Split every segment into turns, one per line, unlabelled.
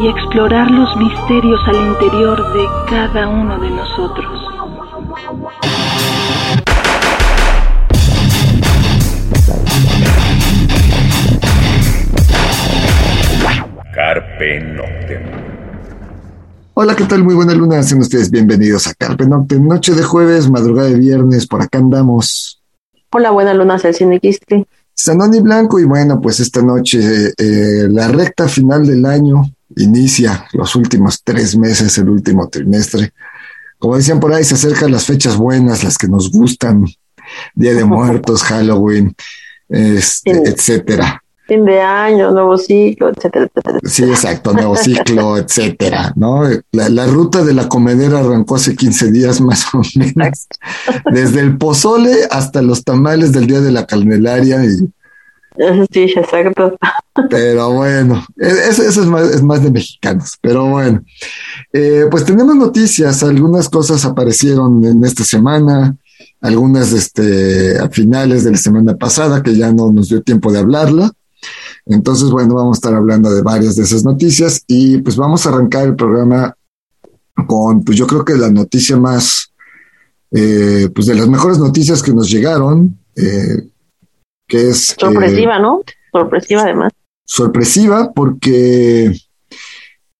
y explorar los misterios al interior de cada uno de nosotros.
Carpe Noctem.
Hola, ¿qué tal? Muy buena luna, sean ustedes bienvenidos a Carpe Noctem. Noche de jueves, madrugada de viernes, por acá andamos.
Hola, buena luna, Celcine Quistri.
Sanoni Blanco y bueno, pues esta noche eh, la recta final del año inicia los últimos tres meses, el último trimestre. Como decían por ahí, se acercan las fechas buenas, las que nos gustan, Día de Muertos, Halloween, este, etcétera.
Fin de año, nuevo ciclo, etcétera, etcétera.
Sí, exacto, nuevo ciclo, etcétera, ¿no? La, la, ruta de la comedera arrancó hace 15 días más o menos. Desde el pozole hasta los tamales del día de la Candelaria y
Sí, exacto.
Pero bueno, eso, eso es, más, es, más, de mexicanos. Pero bueno, eh, pues tenemos noticias. Algunas cosas aparecieron en esta semana, algunas este, a finales de la semana pasada que ya no nos dio tiempo de hablarla. Entonces, bueno, vamos a estar hablando de varias de esas noticias y pues vamos a arrancar el programa con, pues yo creo que la noticia más, eh, pues de las mejores noticias que nos llegaron. Eh, que es...
Sorpresiva, eh, ¿no? Sorpresiva además.
Sorpresiva porque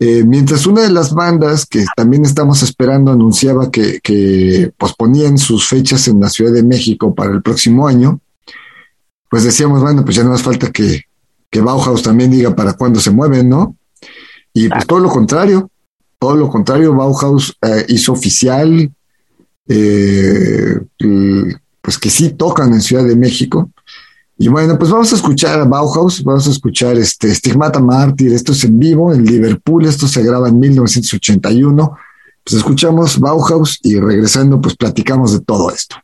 eh, mientras una de las bandas que también estamos esperando anunciaba que, que, posponían sus fechas en la Ciudad de México para el próximo año, pues decíamos, bueno, pues ya no hace falta que, que Bauhaus también diga para cuándo se mueven, ¿no? Y pues todo lo contrario, todo lo contrario, Bauhaus eh, hizo oficial, eh, pues que sí tocan en Ciudad de México, y bueno, pues vamos a escuchar a Bauhaus, vamos a escuchar este Stigmata Mártir, esto es en vivo en Liverpool, esto se graba en 1981. Pues escuchamos Bauhaus y regresando, pues platicamos de todo esto.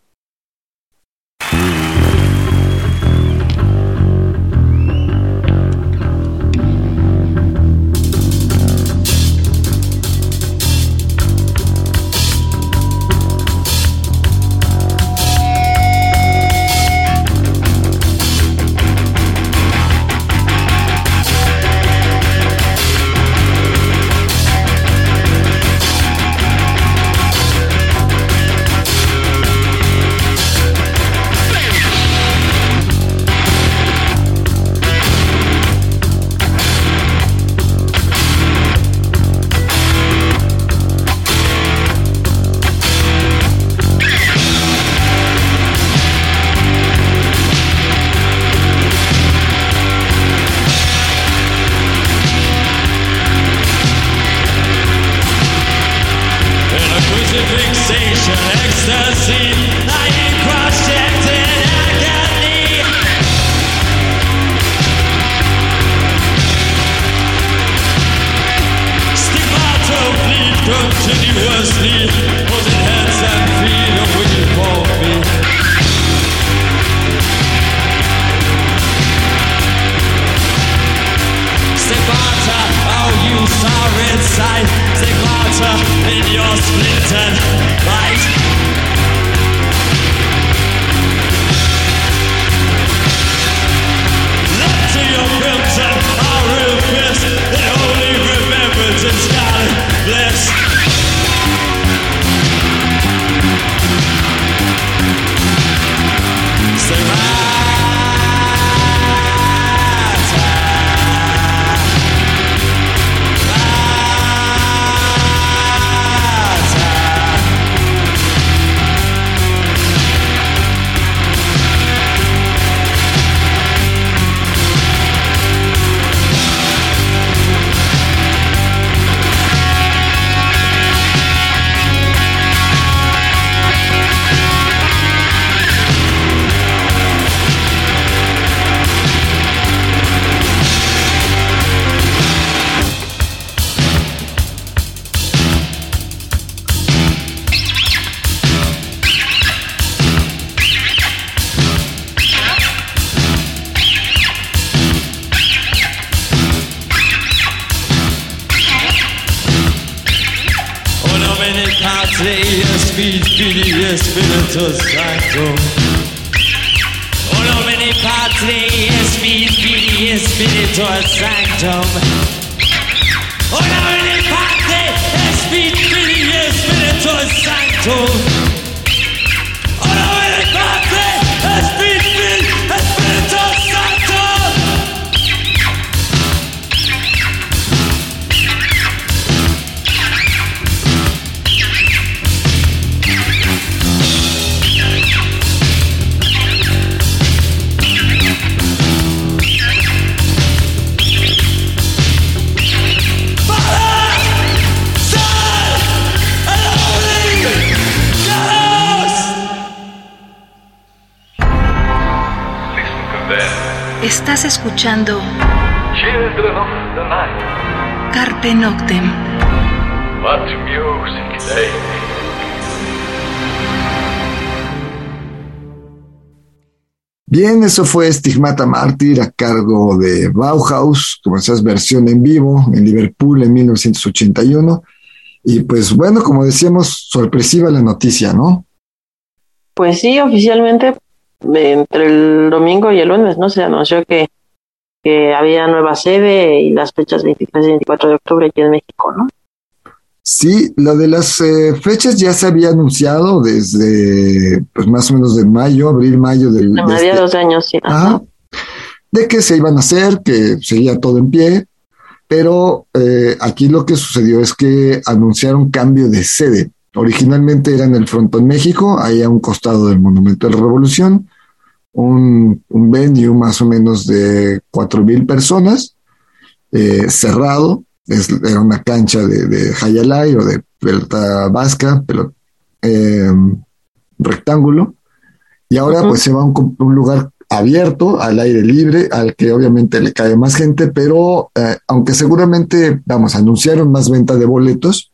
told
Bien, eso fue Stigmata Mártir a cargo de Bauhaus, como esas versión en vivo en Liverpool en 1981. Y pues bueno, como decíamos, sorpresiva la noticia, ¿no?
Pues sí, oficialmente entre el domingo y el lunes, ¿no? Se anunció que, que había nueva sede y las fechas 23 y 24 de octubre aquí en México, ¿no?
Sí, lo de las eh, fechas ya se había anunciado desde pues más o menos de mayo, abril, mayo del
A
de este-
mediados de años, sí.
Ajá.
Ajá.
de que se iban a hacer, que seguía todo en pie, pero eh, aquí lo que sucedió es que anunciaron cambio de sede. Originalmente era en el Frontón México, ahí a un costado del Monumento de la Revolución, un, un venue más o menos de cuatro mil personas, eh, cerrado, es- era una cancha de, de Hayalay o de pelota vasca, pero eh, rectángulo, y ahora pues se va a un, un lugar abierto, al aire libre, al que obviamente le cae más gente, pero eh, aunque seguramente, vamos, anunciaron más venta de boletos,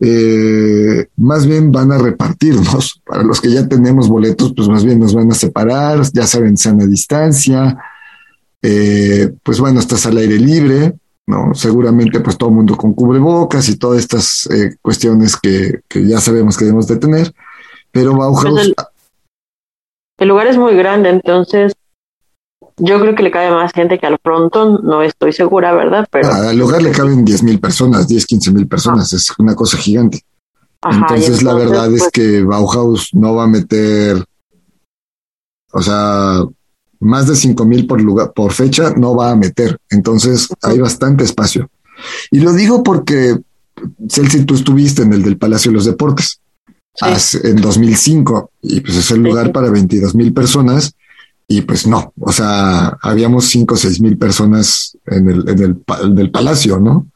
eh, más bien van a repartirnos. Para los que ya tenemos boletos, pues más bien nos van a separar, ya saben, sana distancia. Eh, pues bueno, estás al aire libre, ¿no? Seguramente pues todo el mundo con cubrebocas y todas estas eh, cuestiones que, que ya sabemos que debemos de tener. Pero Bauhaus,
Pues el- El lugar es muy grande, entonces yo creo que le cabe más gente que al frontón, no estoy segura, ¿verdad? Pero
al lugar le caben 10 mil personas, 10, 15 mil personas, es una cosa gigante.
Ajá,
entonces, la verdad es
pues,
que Bauhaus no va a meter, o sea, más de 5 mil por lugar, por fecha, no va a meter. Entonces, hay bastante espacio. Y lo digo porque, Celsi, tú estuviste en el del Palacio de los Deportes
sí.
en 2005 y pues es el lugar
Sí.
para 22 mil personas y pues no, o sea, habíamos 5 o 6 mil personas en el, en el, del Palacio, ¿no?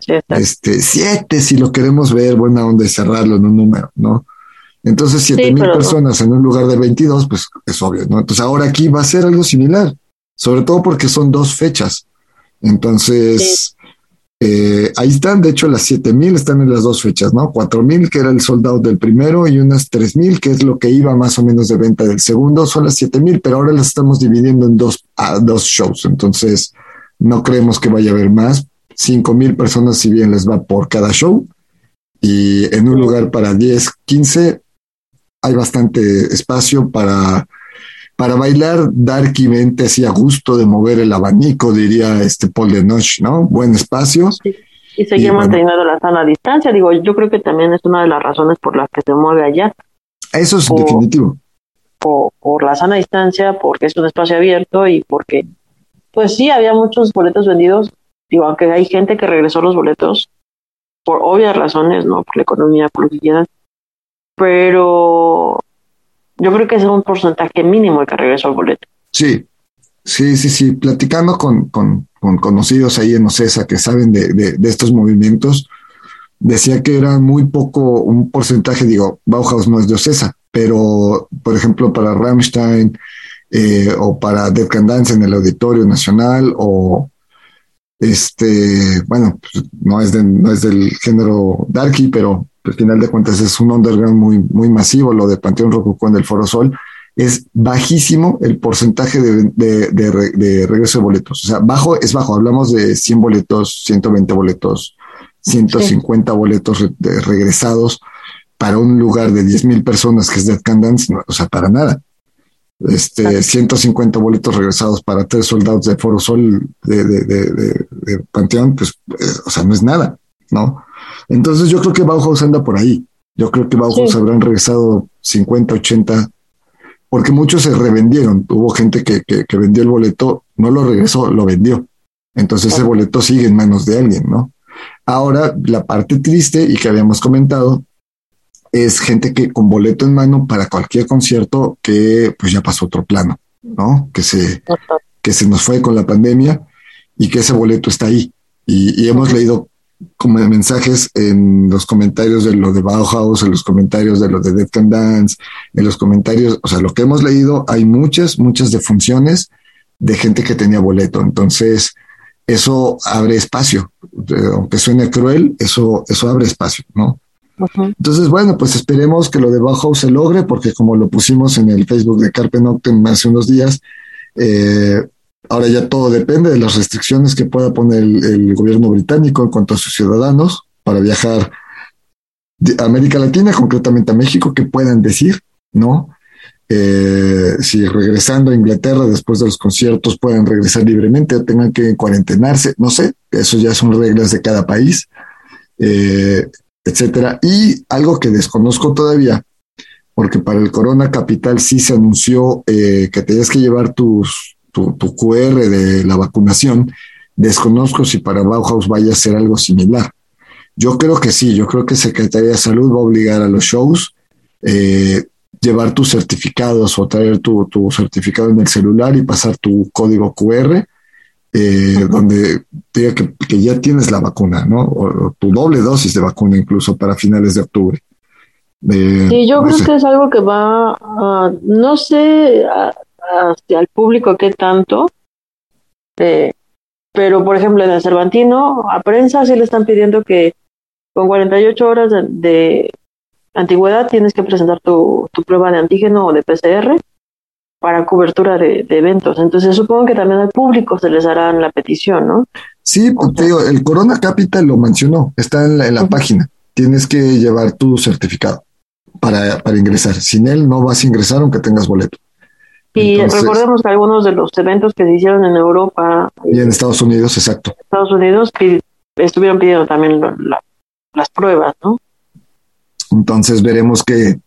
Sí,
este, siete si lo queremos ver, buena onda y cerrarlo en un número, ¿no? Entonces, siete
Sí,
mil
pero-
personas en un lugar de 22, pues es obvio, ¿no? Entonces, ahora aquí va a ser algo similar, sobre todo porque son dos fechas. Entonces, eh, ahí están, de hecho, las siete mil están en las dos fechas, ¿no? Cuatro mil, que era el soldado del primero, y unas tres mil, que es lo que iba más o menos de venta del segundo, son las siete mil, pero ahora las estamos dividiendo en dos, a dos shows. Entonces, no creemos que vaya a haber más. Cinco mil personas, si bien les va por cada show, y en un lugar para 10, 15, hay bastante espacio para, para bailar darkymente así a gusto de mover el abanico, diría este Paul de Noche, ¿no? Buen espacio.
y seguir
y bueno.
manteniendo la sana distancia. Digo, yo creo que también es una de las razones por las que se mueve allá,
Eso es definitivo.
por, por la sana distancia, porque es un espacio abierto y porque, pues sí, había muchos boletos vendidos. Digo, aunque hay gente que regresó los boletos por obvias razones, ¿no? Por la economía, por lo que quieran. Pero yo creo que es un porcentaje mínimo el que regresó el boleto.
Sí, sí, sí, sí. Platicando con, con, con conocidos ahí en Ocesa que saben de, de, de estos movimientos, decía que era muy poco, un porcentaje, digo, Bauhaus no es de Ocesa, pero por ejemplo para Rammstein eh, o para Dead Can Dance en el Auditorio Nacional o este, bueno, pues, no es, de, no es del género darky, pero al final de cuentas es un underground muy, muy masivo, lo de Panteón Rococó en el Foro Sol es bajísimo el porcentaje de, de, de, de, regreso de boletos. O sea, bajo es bajo. Hablamos de 100 boletos, 120 boletos, 150 sí. boletos re, de regresados. para un lugar de 10 mil personas que es Dead Can Dance, no, o sea, para nada. Este, 150 boletos regresados para tres soldados de Foro Sol de, de, de, de Panteón, pues, eh, o sea, no es nada, ¿no? Entonces yo creo que Bauhaus anda por ahí. Yo creo que Bauhaus
Sí.
habrán regresado 50, 80, porque muchos se revendieron. Hubo gente que, que, que vendió el boleto, no lo regresó, lo vendió. Entonces ese boleto sigue en manos de alguien, ¿no? Ahora, la parte triste y que habíamos comentado es gente que con boleto en mano para cualquier concierto que pues ya pasó otro plano, ¿no? Que se, que se nos fue con la pandemia y que ese boleto está ahí. Y, y hemos leído como mensajes en los comentarios de lo de Bauhaus, en los comentarios de lo de Death Can Dance, en los comentarios, o sea, lo que hemos leído, hay muchas, muchas defunciones de gente que tenía boleto. Entonces, eso abre espacio. Eh, Aunque suene cruel, eso, eso abre espacio, ¿no? Entonces, bueno, pues esperemos que lo de Bauhaus se logre, porque como lo pusimos en el Facebook de Carpe Noctem hace unos días, eh, ahora ya todo depende de las restricciones que pueda poner el, gobierno británico en cuanto a sus ciudadanos para viajar de América Latina, concretamente a México, que puedan decir, ¿no? Eh, si regresando a Inglaterra después de los conciertos puedan regresar libremente tengan que cuarentenarse, no sé, eso ya son reglas de cada país. Eh, etcétera. Y algo que desconozco todavía, porque para el Corona Capital sí se anunció eh, que tenías que llevar tus, tu, tu QR de la vacunación. Desconozco si para Bauhaus vaya a ser algo similar. Yo creo que sí, yo creo que Secretaría de Salud va a obligar a los shows eh, llevar tus certificados o traer tu, tu certificado en el celular y pasar tu código QR eh, donde diga que, que, ya tienes la vacuna, ¿no? O, o, tu doble dosis de vacuna incluso para finales de octubre.
Eh, sí, yo no creo sé. que es algo que va, uh, no sé a, hacia el público qué tanto, eh, pero por ejemplo en el Cervantino, a prensa sí le están pidiendo que con 48 horas de, de antigüedad tienes que presentar tu, tu, prueba de antígeno o de PCR para cobertura de, de, eventos. Entonces supongo que también al público se les hará la petición, ¿no?
Sí, pues, te digo, el Corona Capital lo mencionó, está en la, en la uh -huh. página. Tienes que llevar tu certificado para, para ingresar. Sin él no vas a ingresar aunque tengas boleto.
Y Entonces, recordemos que algunos de los eventos que se hicieron en Europa
y en Estados Unidos, exacto.
Estados Unidos estuvieron pidiendo también la, la, las pruebas, ¿no?
Entonces veremos qué,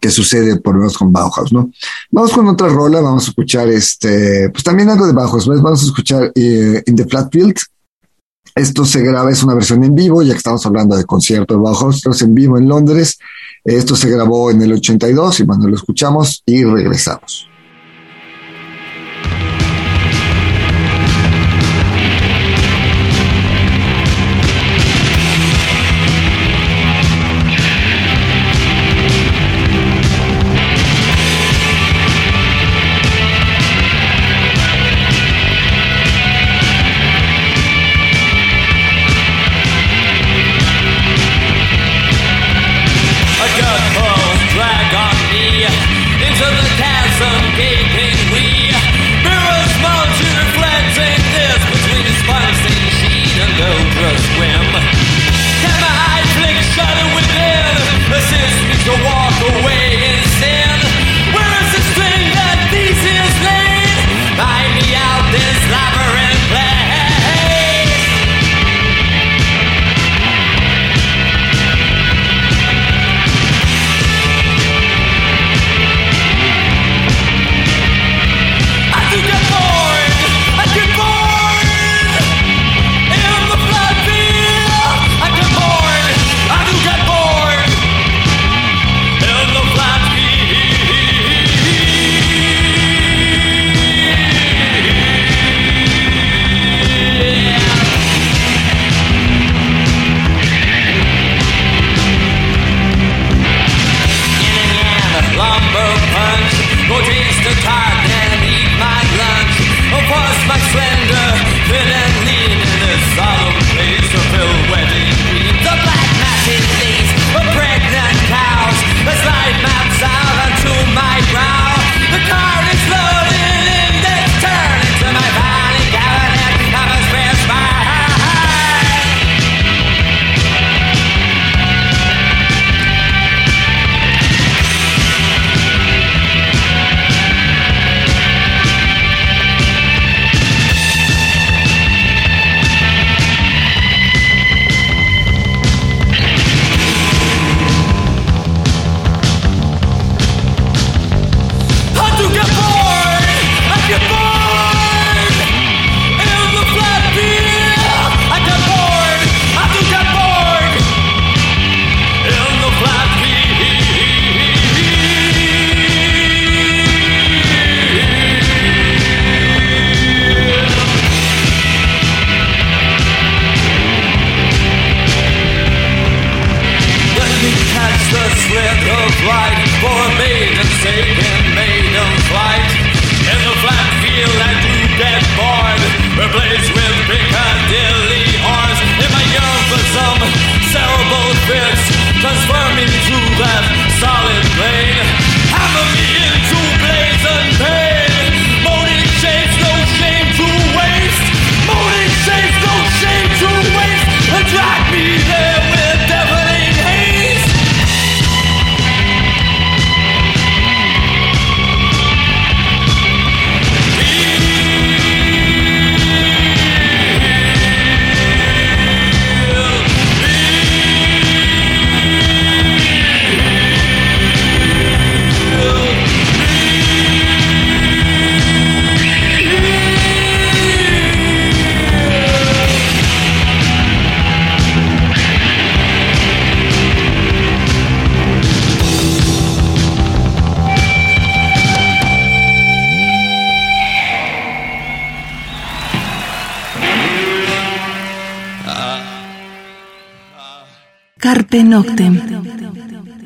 qué sucede por lo menos con Bauhaus, ¿no? Vamos con otra rola, vamos a escuchar este, pues también algo de Bauhaus, ¿ves? vamos a escuchar eh, In the Flat Field. Esto se graba, es una versión en vivo, ya que estamos hablando de concierto de Bauhaus, esto es en vivo en Londres. Esto se grabó en el 82 y bueno, lo escuchamos y regresamos.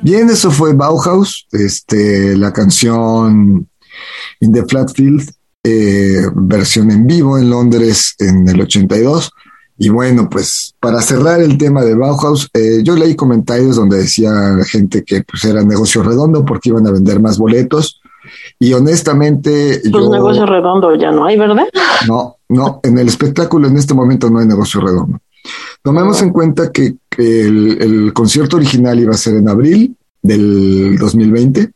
Bien, eso fue Bauhaus, este, la canción In the Flatfield, eh, versión en vivo en Londres en el 82. Y bueno, pues para cerrar el tema de Bauhaus, eh, yo leí comentarios donde decía la gente que pues era negocio redondo porque iban a vender más boletos. Y honestamente,
Pues
yo
negocio redondo ya no hay, ¿verdad?
no, no, en el espectáculo en este momento no hay negocio redondo. Tomemos en cuenta que, que el, el concierto original iba a ser en abril del 2020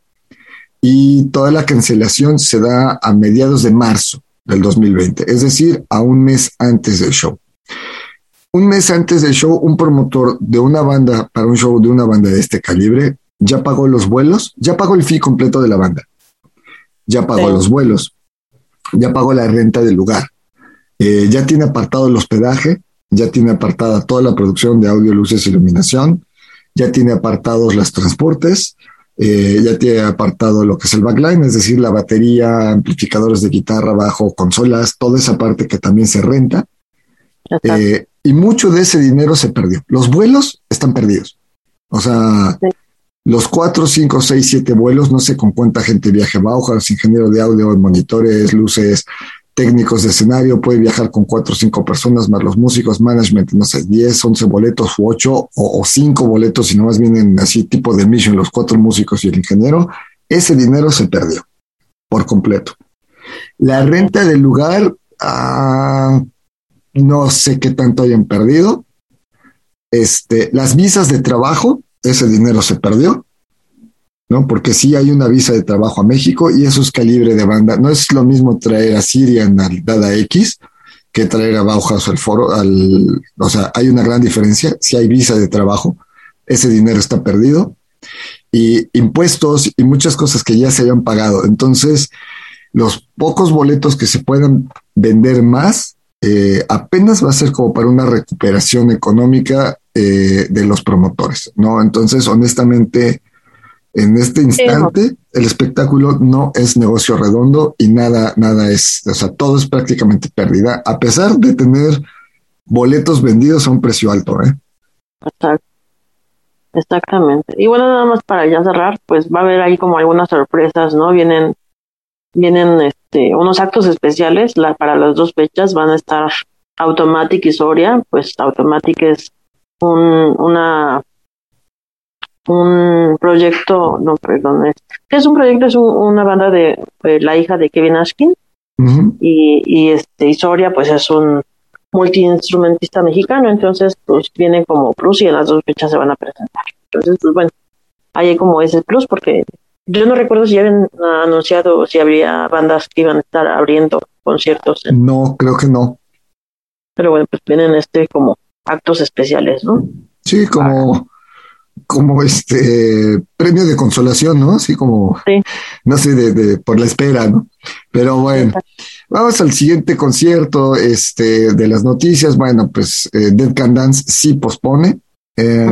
y toda la cancelación se da a mediados de marzo del 2020, es decir, a un mes antes del show. Un mes antes del show, un promotor de una banda, para un show de una banda de este calibre, ya pagó los vuelos, ya pagó el fee completo de la banda, ya pagó
Sí.
los vuelos, ya pagó la renta del lugar, eh, ya tiene apartado el hospedaje, ya tiene apartada toda la producción de audio, luces, iluminación, ya tiene apartados los transportes, eh, ya tiene apartado lo que es el backline, es decir, la batería, amplificadores de guitarra, bajo, consolas, toda esa parte que también se renta. Eh, y mucho de ese dinero se perdió. Los vuelos están perdidos. O sea,
Sí.
los cuatro, cinco, seis, siete vuelos, no sé con cuánta gente viaje Bauhaus, ingeniero de audio, monitores, luces, técnicos de escenario, puede viajar con cuatro o cinco personas, más los músicos, management, no sé, 10, 11 boletos u ocho o, o cinco boletos, si nomás vienen así tipo de mission, los cuatro músicos y el ingeniero, ese dinero se perdió por completo. La renta del lugar, ah, no sé qué tanto hayan perdido. Este, las visas de trabajo, ese dinero se perdió, ¿no? Porque sí hay una visa de trabajo a México y eso es calibre de banda. No es lo mismo traer a Sirian al Dada X que traer a Bauhaus al foro, al, o sea, hay una gran diferencia. Si hay visa de trabajo, ese dinero está perdido y impuestos y muchas cosas que ya se habían pagado. Entonces, los pocos boletos que se puedan vender más, eh, apenas va a ser como para una recuperación económica eh, de los promotores, ¿no? Entonces, honestamente, en este instante, el espectáculo no es negocio redondo y nada, nada es, o sea, todo es prácticamente pérdida, a pesar de tener boletos vendidos a un precio alto, ¿eh?
Exacto. Exactamente. Y bueno, nada más para ya cerrar, pues va a haber ahí como algunas sorpresas, ¿no? Vienen, vienen este, unos actos especiales la, para las dos fechas, van a estar Automatic y Soria, pues Automatic es un, una, un proyecto, no, perdón, es, ¿qué es un proyecto? Es un- una banda de, la hija de Kevin Ashkin, y, y este y Soria pues es un multiinstrumentista mexicano, entonces pues viene como plus y en las dos fechas se van a presentar. Entonces, pues bueno, ahí hay como ese plus porque yo no recuerdo si ya habían ah, anunciado si habría bandas que iban a estar abriendo conciertos, en-
No, creo que no.
pero bueno, pues vienen este como actos especiales, ¿no?
Sí, como, como este premio de consolación, ¿no? Así como,
Sí.
no sé, de, de- por la espera, ¿no? Pero bueno, vamos al siguiente concierto, este, de las noticias. Bueno, pues eh, Dead Can Dance sí pospone. Eh,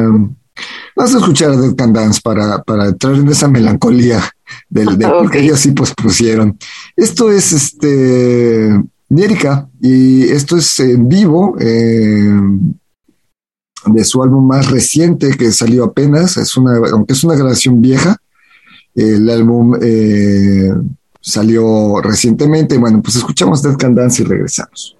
vamos a escuchar a Dead Can Dance para, para entrar en esa melancolía del, de porque
Ok.
ellos sí pospusieron. Esto es este Nierica y esto es en vivo. eh, de su álbum más reciente que salió apenas, es una, aunque es una grabación vieja, el álbum eh, salió recientemente. Bueno, pues escuchamos Dead Can Dance y regresamos.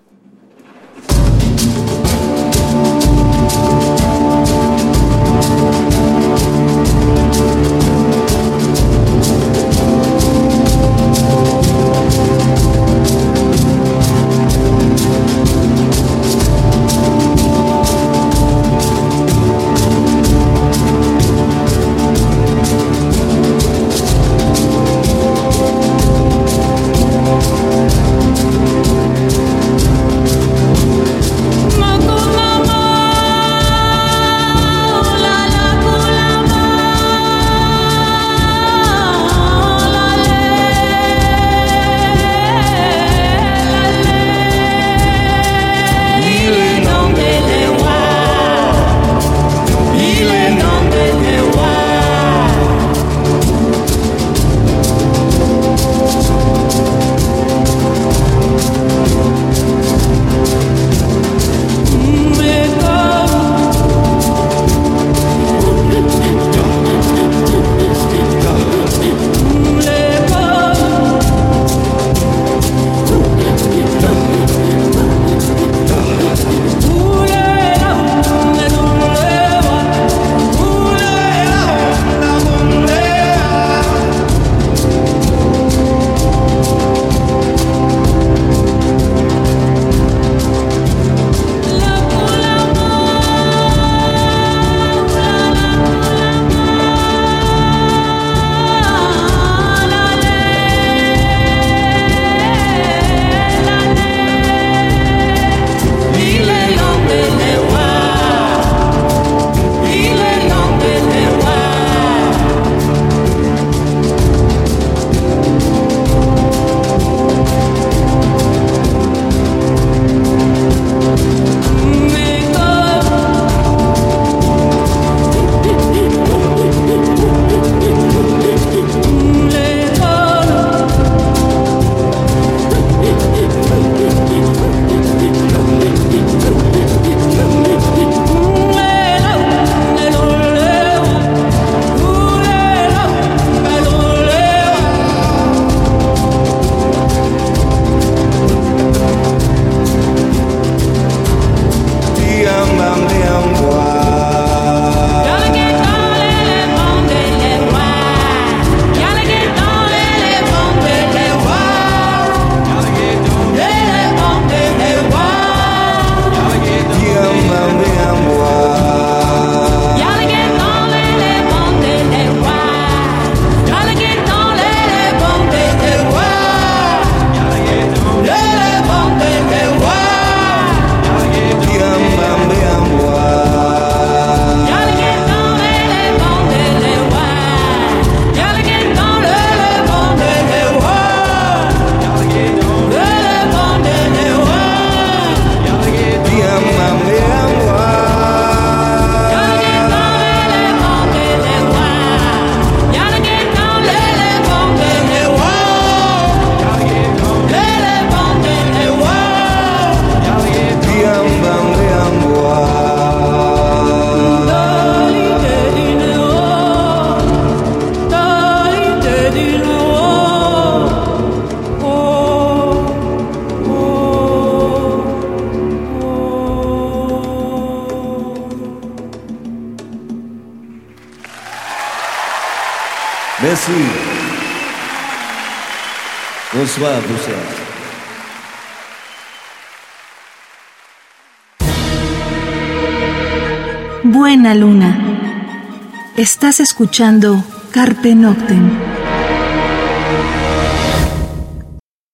Estás escuchando Carpe Noctem.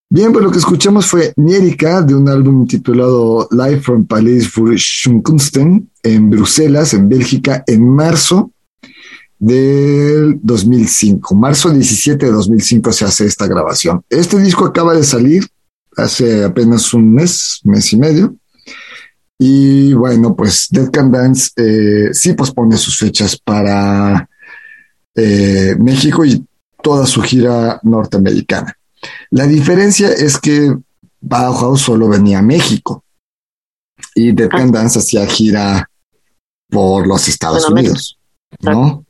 Bien, pues lo que escuchamos fue Nierika de un álbum titulado Live from Palais für Schunkunsten en Bruselas, en Bélgica, en marzo del 2005. Marzo 17 de 2005 se hace esta grabación. Este disco acaba de salir hace apenas un mes, mes y medio. Y bueno, pues Dead Can Dance eh, sí pospone sus fechas para eh, México y toda su gira norteamericana. La diferencia es que Bauhaus solo venía a México y Dead Can Dance hacía gira por los Estados
Bueno,
Unidos, ¿no?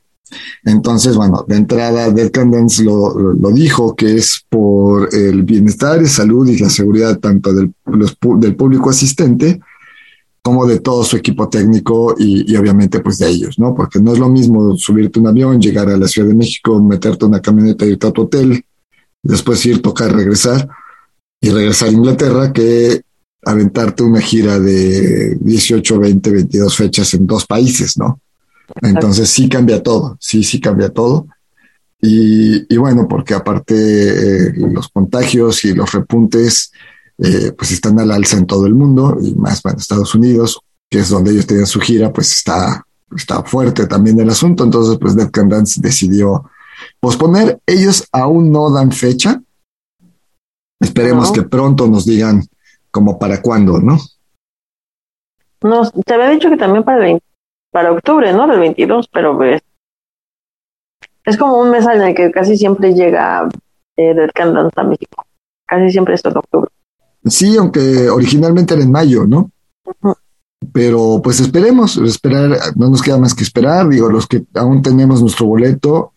Entonces, bueno, de entrada, Dead Can Dance lo, lo dijo que es por el bienestar y salud y la seguridad tanto del, los del público asistente como de todo su equipo técnico y, y obviamente pues de ellos, ¿no? Porque no es lo mismo subirte un avión, llegar a la Ciudad de México, meterte una camioneta, irte a tu hotel, después ir, tocar, regresar y regresar a Inglaterra que aventarte una gira de 18, 20, 22 fechas en dos países, ¿no? Entonces sí cambia todo, sí, sí cambia todo. Y, y bueno, porque aparte eh, los contagios y los repuntes eh, pues están al alza en todo el mundo y más bueno, Estados Unidos, que es donde ellos tenían su gira, pues está, está fuerte también el asunto. Entonces, pues Dead Can Dance decidió posponer. Ellos aún no dan fecha. Esperemos
No.
que pronto nos digan como para cuándo, ¿no?
No, te había dicho que también para el 20 para octubre, ¿no? Del 22, pero pues, es como un mes en el que casi siempre llega eh, Dead Can Dance a México. Casi siempre es en octubre.
Sí, aunque originalmente era en mayo, ¿no? Pero pues esperemos, esperar, no nos queda más que esperar, digo, los que aún tenemos nuestro boleto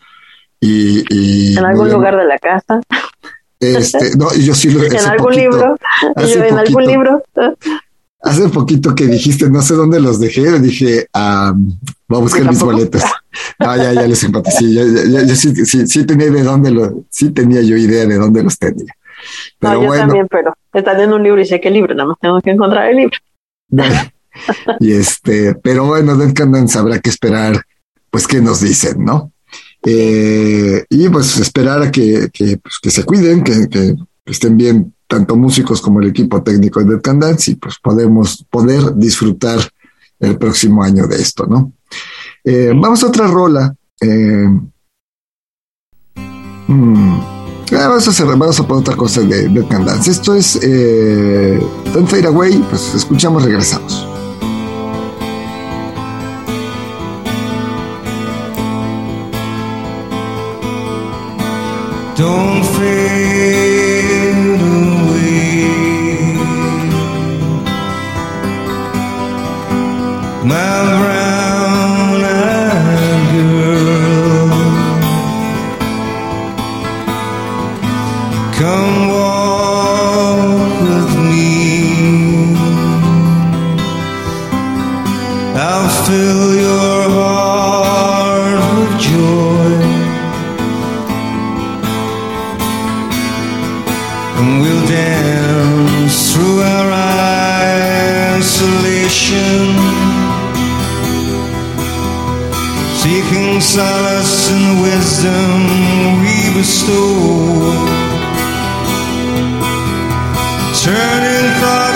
y... y
En algún
no-
lugar de la casa,
Este, no, yo sí lo
en algún
poquito-
libro, yo en algún libro.
Hace poquito que dijiste, no sé dónde los dejé, dije, ah, voy a buscar mis boletos. No, ya, ya les empaté, sí, ya, ya- ya- yo sí, sí, sí tenía de dónde lo, sí tenía yo idea de dónde los tenía. Pero
no, yo
bueno,
también, pero están en un libro y sé qué libro, nada más tengo que encontrar el libro.
y este, pero bueno, Dead Can Dance habrá que esperar, pues, qué nos dicen, ¿no? Eh, y pues esperar a que, que, pues, se cuiden, que, estén bien tanto músicos como el equipo técnico de Dead Dance y pues podemos poder disfrutar el próximo año de esto, ¿no? Eh, vamos a otra rola. Eh, mm, ah, vamos, a hacer, vamos a poner otra cosa de Dead Can Dance. Esto es eh, Don't Fade Away, pues escuchamos, regresamos.
Don't solace in the wisdom we bestow, turning thoughts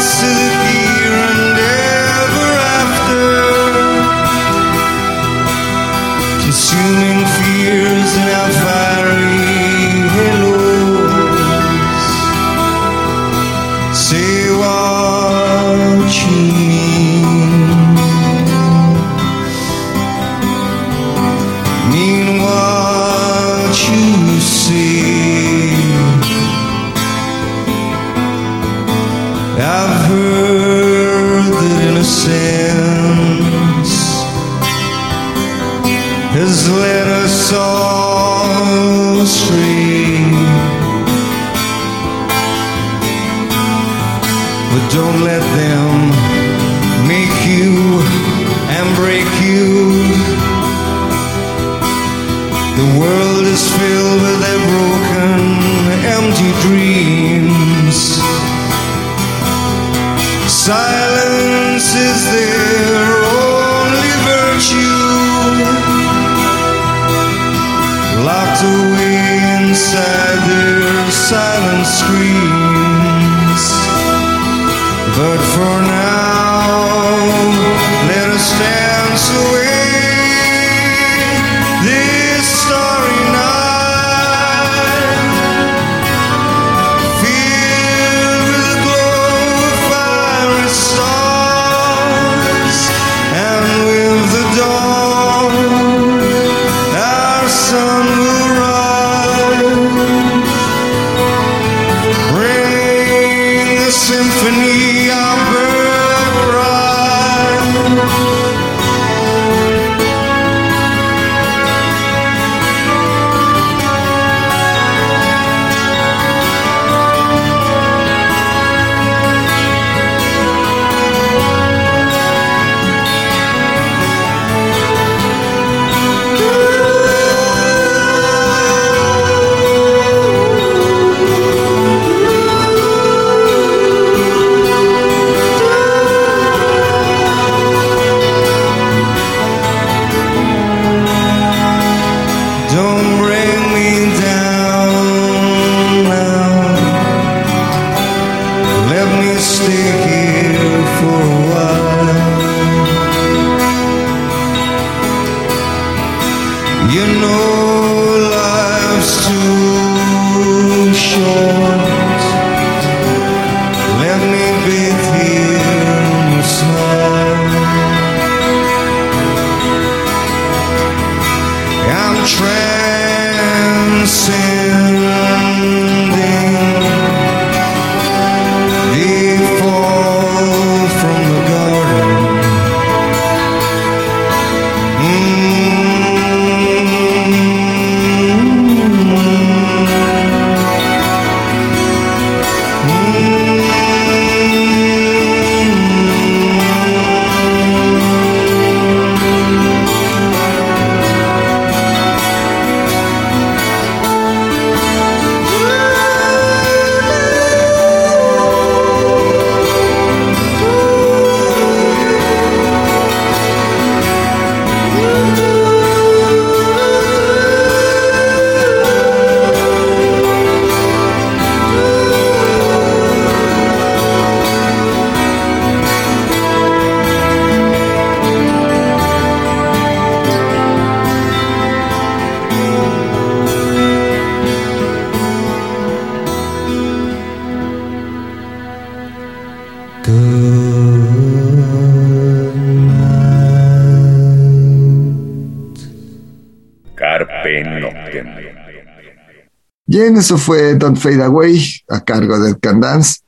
eso fue Don't Fade Away a cargo de Can Dance.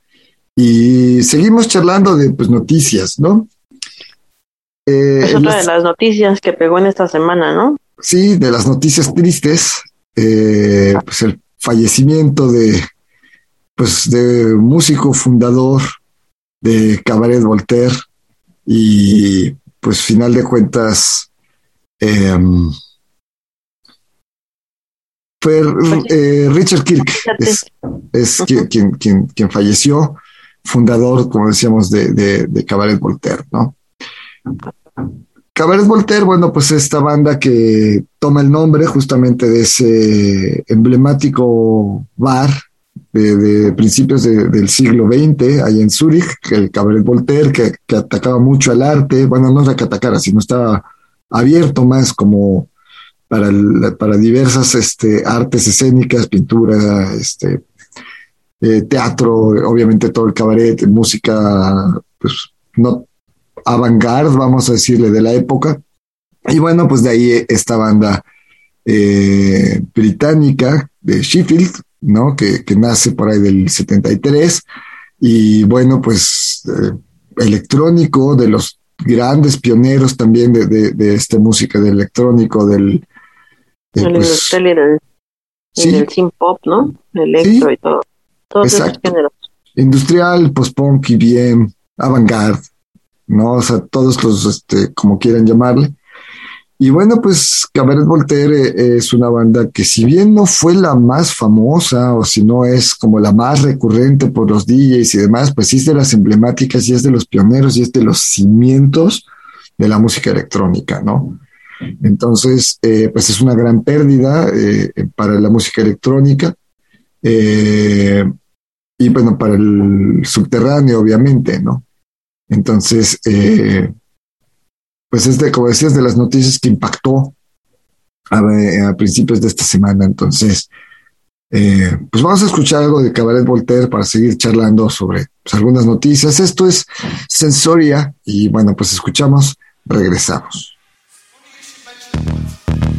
Y seguimos charlando de pues, noticias, ¿no?
Eh, es otra de las noticias que pegó en esta semana, ¿no?
Sí, de las noticias tristes. Eh, pues el fallecimiento de pues de músico fundador de Cabaret Voltaire y pues final de cuentas em, fue eh, Richard Kirk. Es, quien, quien, quien, falleció fundador como decíamos de, de, Cabaret Voltaire no Cabaret Voltaire bueno pues esta banda que toma el nombre justamente de ese emblemático bar de, principios del siglo XX, ahí en Zúrich, el Cabaret Voltaire, que, atacaba mucho al arte, bueno, no era que atacara, sino estaba abierto más como para, para diversas este, artes escénicas, pintura, este, eh, teatro, obviamente todo el cabaret, música, pues no avant-garde, vamos a decirle, de la época. Y bueno, pues de ahí esta banda eh, británica de Sheffield, ¿no? Que, nace por ahí del 73 y bueno, pues eh, electrónico, de los grandes pioneros también de, de, esta música de electrónico, del...
el pues, el, synth pop, ¿no? Electro y todo. Todos esos géneros.
Industrial, post-punk, bien avant-garde, ¿no? O sea, todos los, este, como quieran llamarle. Y bueno, pues Cabaret Voltaire eh, es una banda que si bien no fue la más famosa o si no es como la más recurrente por los DJs y demás, pues sí es de las emblemáticas y es de los pioneros y es de los cimientos de la música electrónica, ¿no? Entonces, eh, pues es una gran pérdida eh, para la música electrónica y bueno, para el subterráneo, obviamente, ¿no? Entonces, pues es de, como decías, de las noticias que impactó a, principios de esta semana. Entonces, eh, pues vamos a escuchar algo de Cabaret Voltaire para seguir charlando sobre pues, algunas noticias. Esto es Sensoria y bueno, pues escuchamos, regresamos.
Come
on.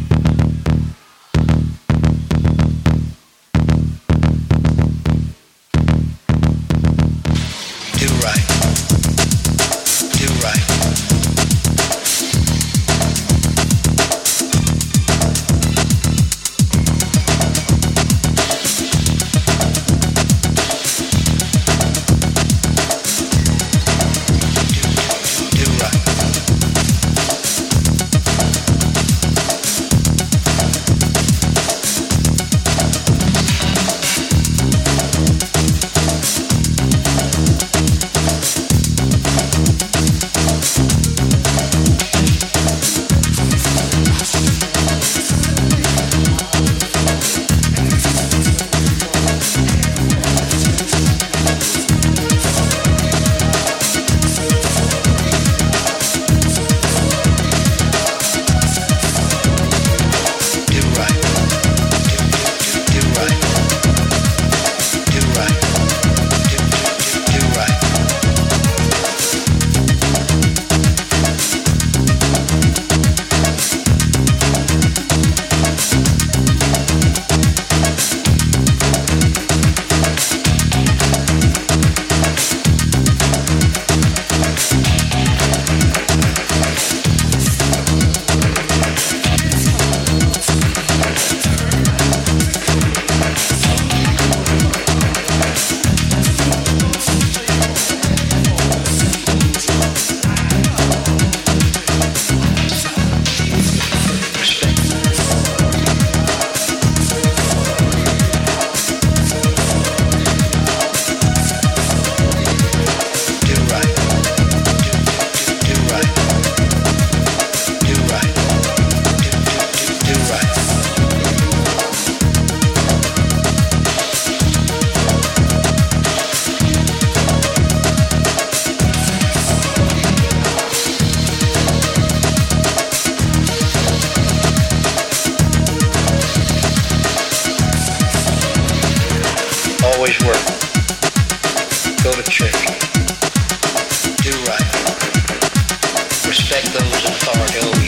always work. Go to church. Do right. Respect those in authority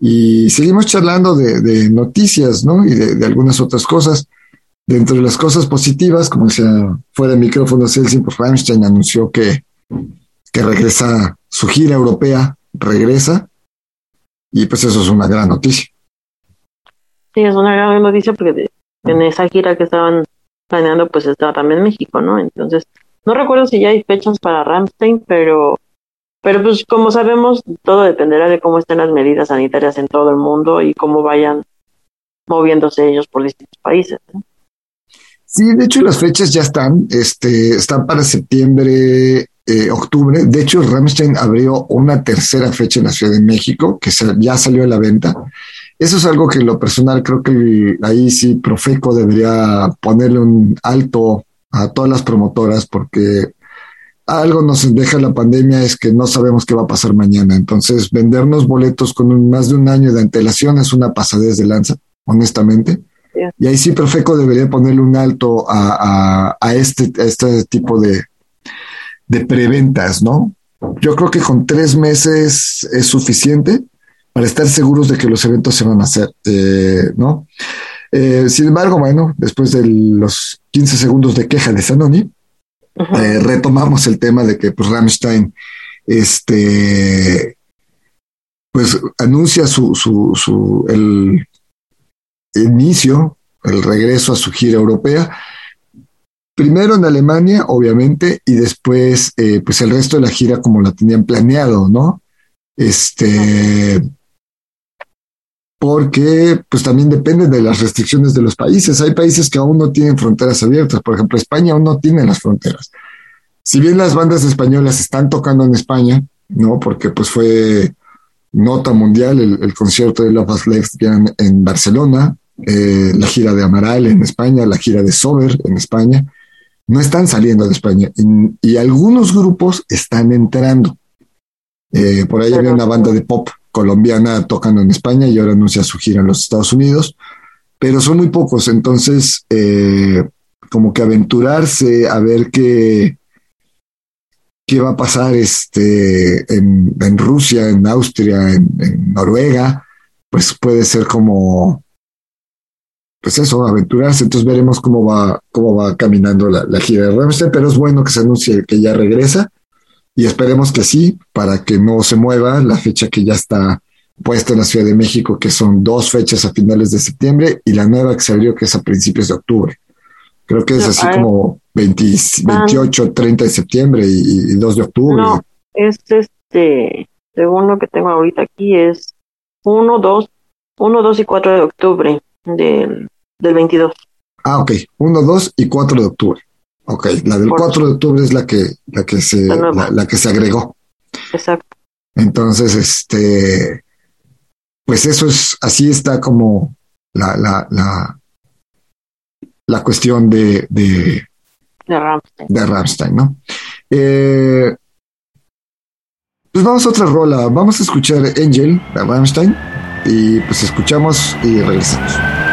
Y seguimos charlando de, noticias, ¿no? Y de, algunas otras cosas. Dentro de las cosas positivas, como decía fuera de micrófono, Celsin, pues Rammstein anunció que, que regresa su gira europea, regresa. Y pues eso es una gran noticia.
Sí, es una gran noticia porque en esa gira que estaban planeando, pues estaba también México, ¿no? Entonces, no recuerdo si ya hay fechas para Rammstein, pero pero pues como sabemos, todo dependerá de cómo estén las medidas sanitarias en todo el mundo y cómo vayan moviéndose ellos por distintos países.
Sí, de hecho las fechas ya están, este, están para septiembre, eh, octubre. De hecho, Rammstein abrió una tercera fecha en la Ciudad de México, que ya salió a la venta. Eso es algo que en lo personal creo que ahí sí Profeco debería ponerle un alto a todas las promotoras porque algo nos deja la pandemia es que no sabemos qué va a pasar mañana. Entonces, vendernos boletos con un, más de un año de antelación es una pasadez de lanza, honestamente. Y ahí sí Profeco debería ponerle un alto a, a, a este, a este tipo de, de preventas, ¿no? Yo creo que con tres meses es suficiente para estar seguros de que los eventos se van a hacer, eh, ¿no? Eh, sin embargo, bueno, después de los 15 segundos de queja de -huh. Eh, retomamos el tema de que pues Rammstein este pues anuncia su, su, su el inicio, el regreso a su gira europea. Primero en Alemania, obviamente, y después, eh, pues el resto de la gira como la tenían planeado, ¿no? Este, porque pues también depende de las restricciones de los países. Hay países que aún no tienen fronteras abiertas. Por ejemplo, España aún no tiene las fronteras. Si bien las bandas españolas están tocando en España, ¿no? Porque pues fue nota mundial el, el concierto de Love Has Lesbian en Barcelona, eh, la gira de Amaral en España, la gira de Sober en España, no están saliendo de España y, y algunos grupos están entrando. Eh, por ahí había una banda de pop colombiana tocando en España y ahora anuncia su gira en los Estados Unidos, pero son muy pocos, entonces eh, como que aventurarse a ver qué, qué va a pasar este, en, Rusia, en Austria, en, Noruega, pues puede ser como, pues eso, aventurarse, entonces veremos cómo va, cómo va caminando la, la gira de Ramstein, pero es bueno que se anuncie que ya regresa y esperemos que sí, para que no se mueva la fecha que ya está puesta en la Ciudad de México, que son dos fechas a finales de septiembre y la nueva que se abrió que es a principios de octubre. Creo que es así como 20, 28, 30 de septiembre y, y 2 de octubre.
No, es este, según lo que tengo ahorita aquí, es 1, 2, 1, 2 y 4 de octubre del, del 22.
Ah, ok, 1, 2 y 4 de octubre. Ok, la del Por 4 de octubre es la que, la que se, la, la, que se agregó.
Exacto.
Entonces, este, pues eso es, así está como la, la, la, la cuestión de, de,
de Rammstein,
de Rammstein ¿no? Eh, pues vamos a otra rola, vamos a escuchar Angel de Rammstein y pues escuchamos y regresamos.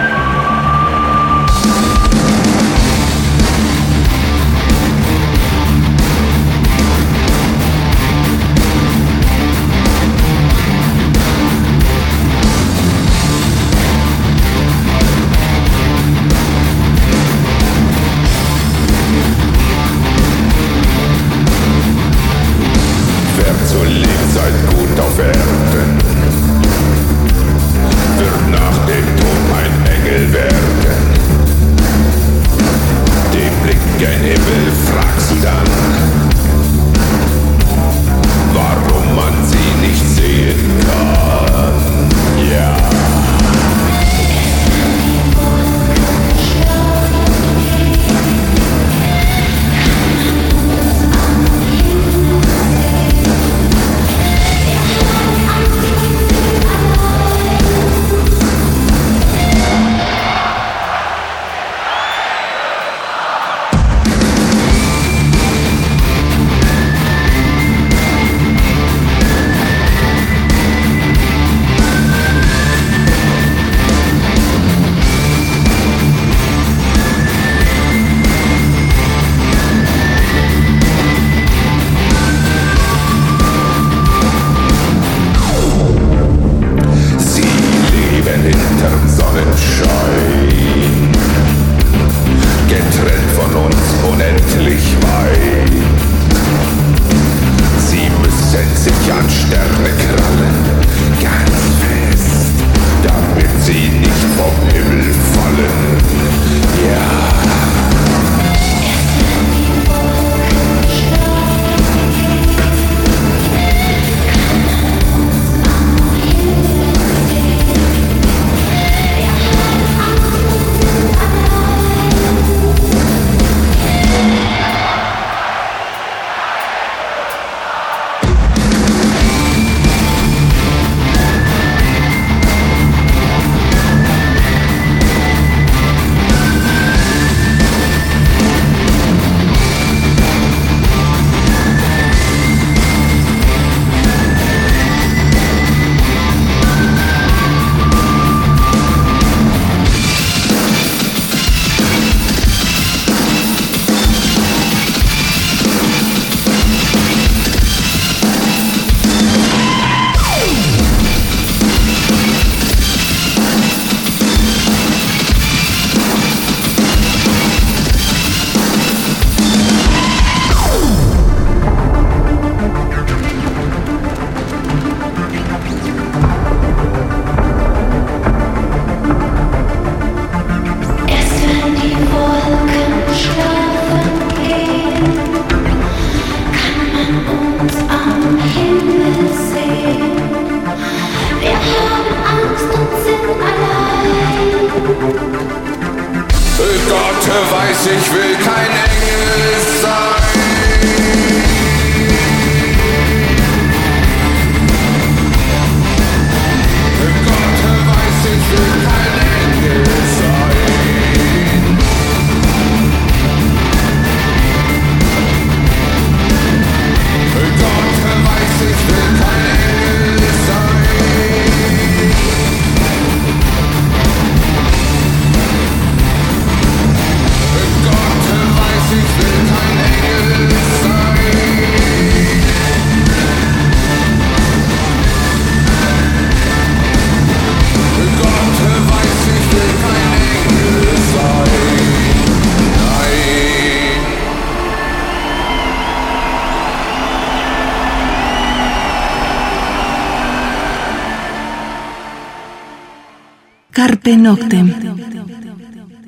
Carpe.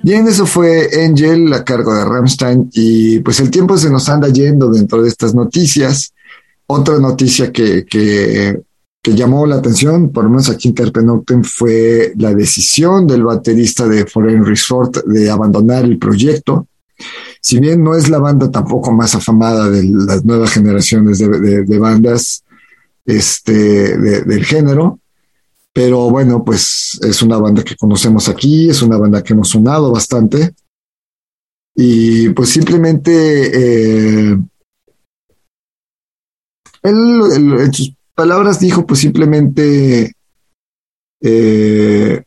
Bien, eso fue Angel a cargo de Rammstein y pues el tiempo se nos anda yendo dentro de estas noticias. Otra noticia que, que, llamó la atención, por lo menos aquí en Carpe fue la decisión del baterista de Foreign Resort de abandonar el proyecto. Si bien no es la banda tampoco más afamada de las nuevas generaciones de, bandas este, de- del género, pero bueno, pues es una banda que conocemos aquí, es una banda que hemos sonado bastante. Y pues simplemente eh, él, en sus palabras dijo, pues simplemente eh,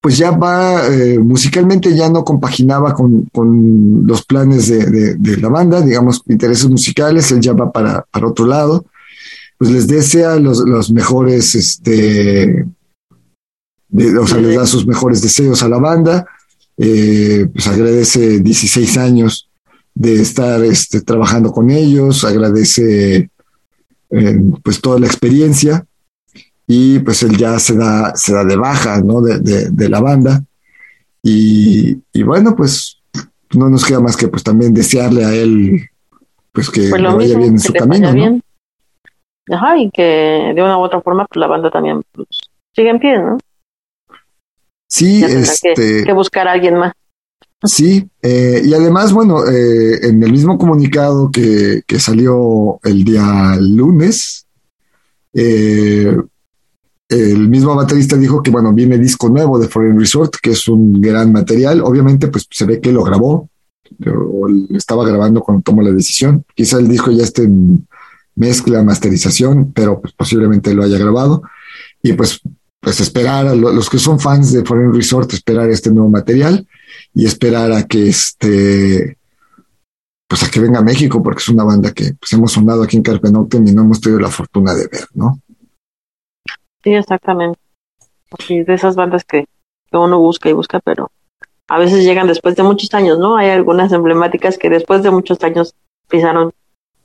pues ya va, eh, musicalmente ya no compaginaba con, con los planes de, de- de la banda, digamos, intereses musicales, él ya va para, para otro lado pues les desea los, los mejores, este, de- o sea, les da sus mejores deseos a la banda, eh, pues agradece 16 años de estar este, trabajando con ellos, agradece eh, pues toda la experiencia y pues él ya se da, se da de baja, ¿no? De, de- de la banda y, y bueno, pues no nos queda más que pues también desearle a él pues que
Pues
le vaya bien en su camino.
Ajá, y que de una u otra forma, pues la banda también pues, sigue en pie, ¿no?
Sí,
Ya
este,
que, que buscar a alguien más.
sí, eh, y además, bueno, eh, en el mismo comunicado que, que salió el día lunes, eh, el mismo baterista dijo que, bueno, viene disco nuevo de Foreign Resort, que es un gran material. Obviamente, pues se ve que lo grabó, o estaba grabando cuando tomó la decisión. Quizá el disco ya esté en mezcla, masterización, pero pues, posiblemente lo haya grabado. Y pues, pues esperar a lo- los que son fans de Foreign Resort, esperar este nuevo material y esperar a que este pues a que venga a México, porque es una banda que pues, hemos sonado aquí en Carpe Noctem y no hemos tenido la fortuna de ver, ¿no?
Sí, exactamente. Sí, de esas bandas que, que uno busca y busca, pero a veces llegan después de muchos años, ¿no? Hay algunas emblemáticas que después de muchos años pisaron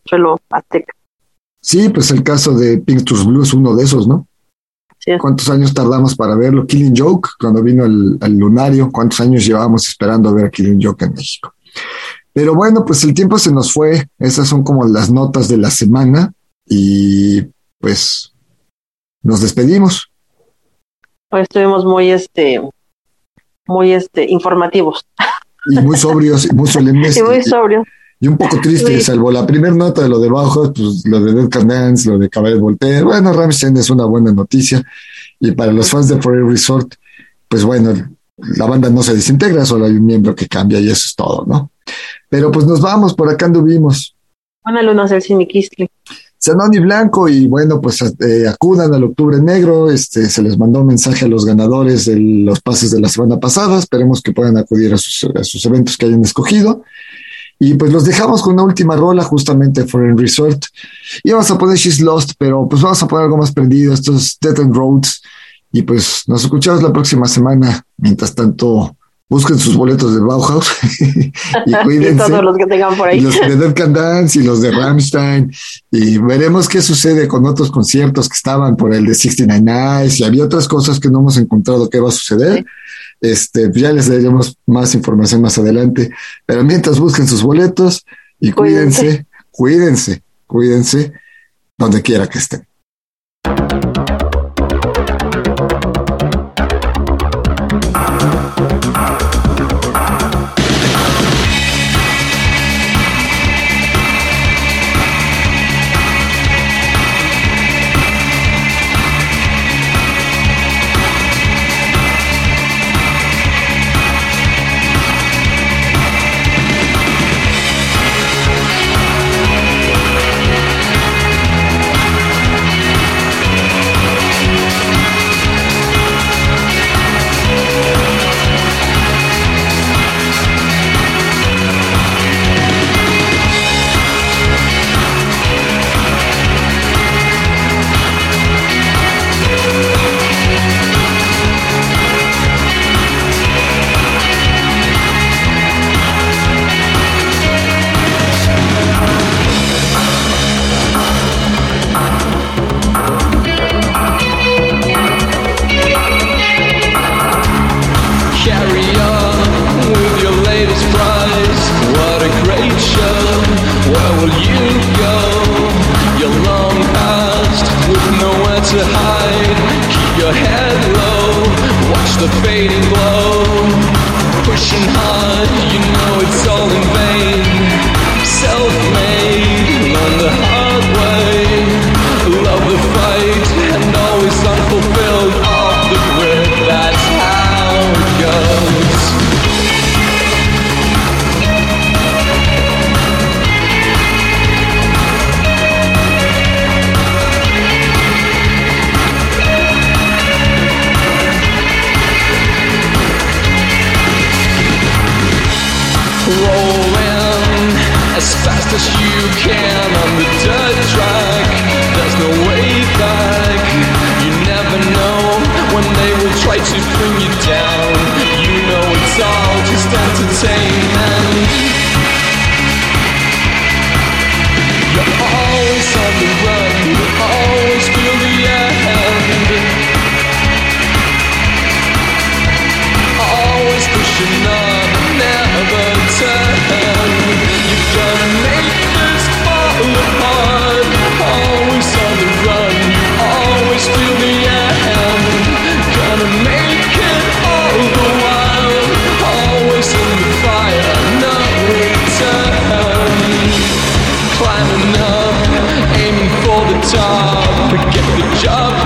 suelo azteca.
Sí, pues el caso de Pictures Blue es uno de esos, ¿no?
Sí,
¿Cuántos años tardamos para verlo? Killing Joke, cuando vino el, el Lunario, ¿cuántos años llevábamos esperando ver a Killing Joke en México? Pero bueno, pues el tiempo se nos fue. Esas son como las notas de la semana y pues nos despedimos.
hoy estuvimos muy, este, muy, este, informativos
Y muy sobrios y muy solemnes.
y muy sobrios.
Y un poco triste,
Sí.
salvo la primera nota de lo de Bauhaus, pues lo de Dead Can Dance, lo de Cabaret Voltaire. Bueno, Rammstein es una buena noticia. Y para los fans de Forever Resort, pues bueno, la banda no se desintegra, solo hay un miembro que cambia y eso es todo, ¿no? Pero pues nos vamos, por acá anduvimos.
Buena luna del Ciniquistli.
Zanoni Blanco y bueno, pues eh, acudan al Octubre Negro. Este, se les mandó un mensaje a los ganadores de los pases de la semana pasada. Esperemos que puedan acudir a sus, a sus eventos que hayan escogido. Y pues los dejamos con una última rola justamente for el Resort. Y vamos a poner She's Lost, pero pues vamos a poner algo más prendido. Esto es Dead and Roads. Y pues nos escuchamos la próxima semana. Mientras tanto, busquen sus boletos de Bauhaus y cuídense.
todos los que tengan por ahí.
Y los de Dead Can Dance y los de Rammstein. Y veremos qué sucede con otros conciertos que estaban por el de 69 Nights y había otras cosas que no hemos encontrado qué va a suceder. Este, ya les daremos más información más adelante. Pero mientras busquen sus boletos y cuídense, cuídense, cuídense donde quiera que estén.
Job